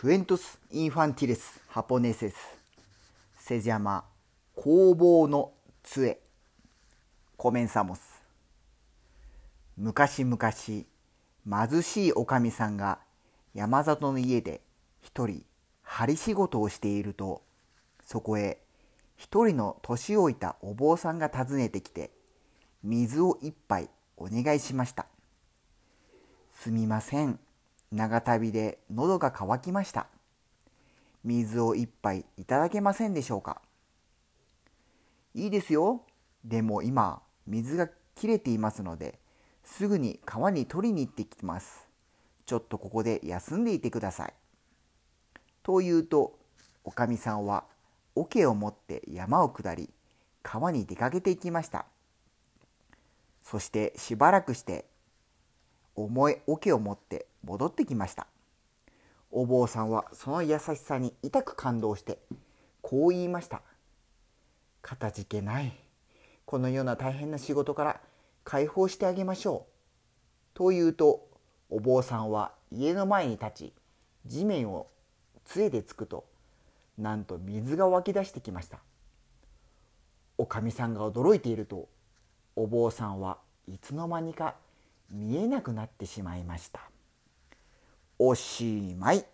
クエントス・インファンティレス・ハポネセスセジャマ工房の杖。コメンサモス。昔々貧しいおかみさんが山里の家で一人針仕事をしているとそこへ一人の年老いたお坊さんが訪ねてきて水を一杯お願いしました。すみません。長旅で喉が渇きました。水を一杯いただけませんでしょうか？いいですよ。でも今水が切れていますのですぐに川に取りに行ってきます。ちょっとここで休んでいてください。と言うとおかみさんは桶を持って山を下り川に出かけていきました。そしてしばらくして重い桶を持って戻ってきました。お坊さんはその優しさに痛く感動してこう言いました「かたじけない。このような大変な仕事から解放してあげましょう」と言うとお坊さんは家の前に立ち地面を杖でつくとなんと水が湧き出してきました。おかみさんが驚いているとお坊さんはいつの間にか見えなくなってしまいました。おしまい。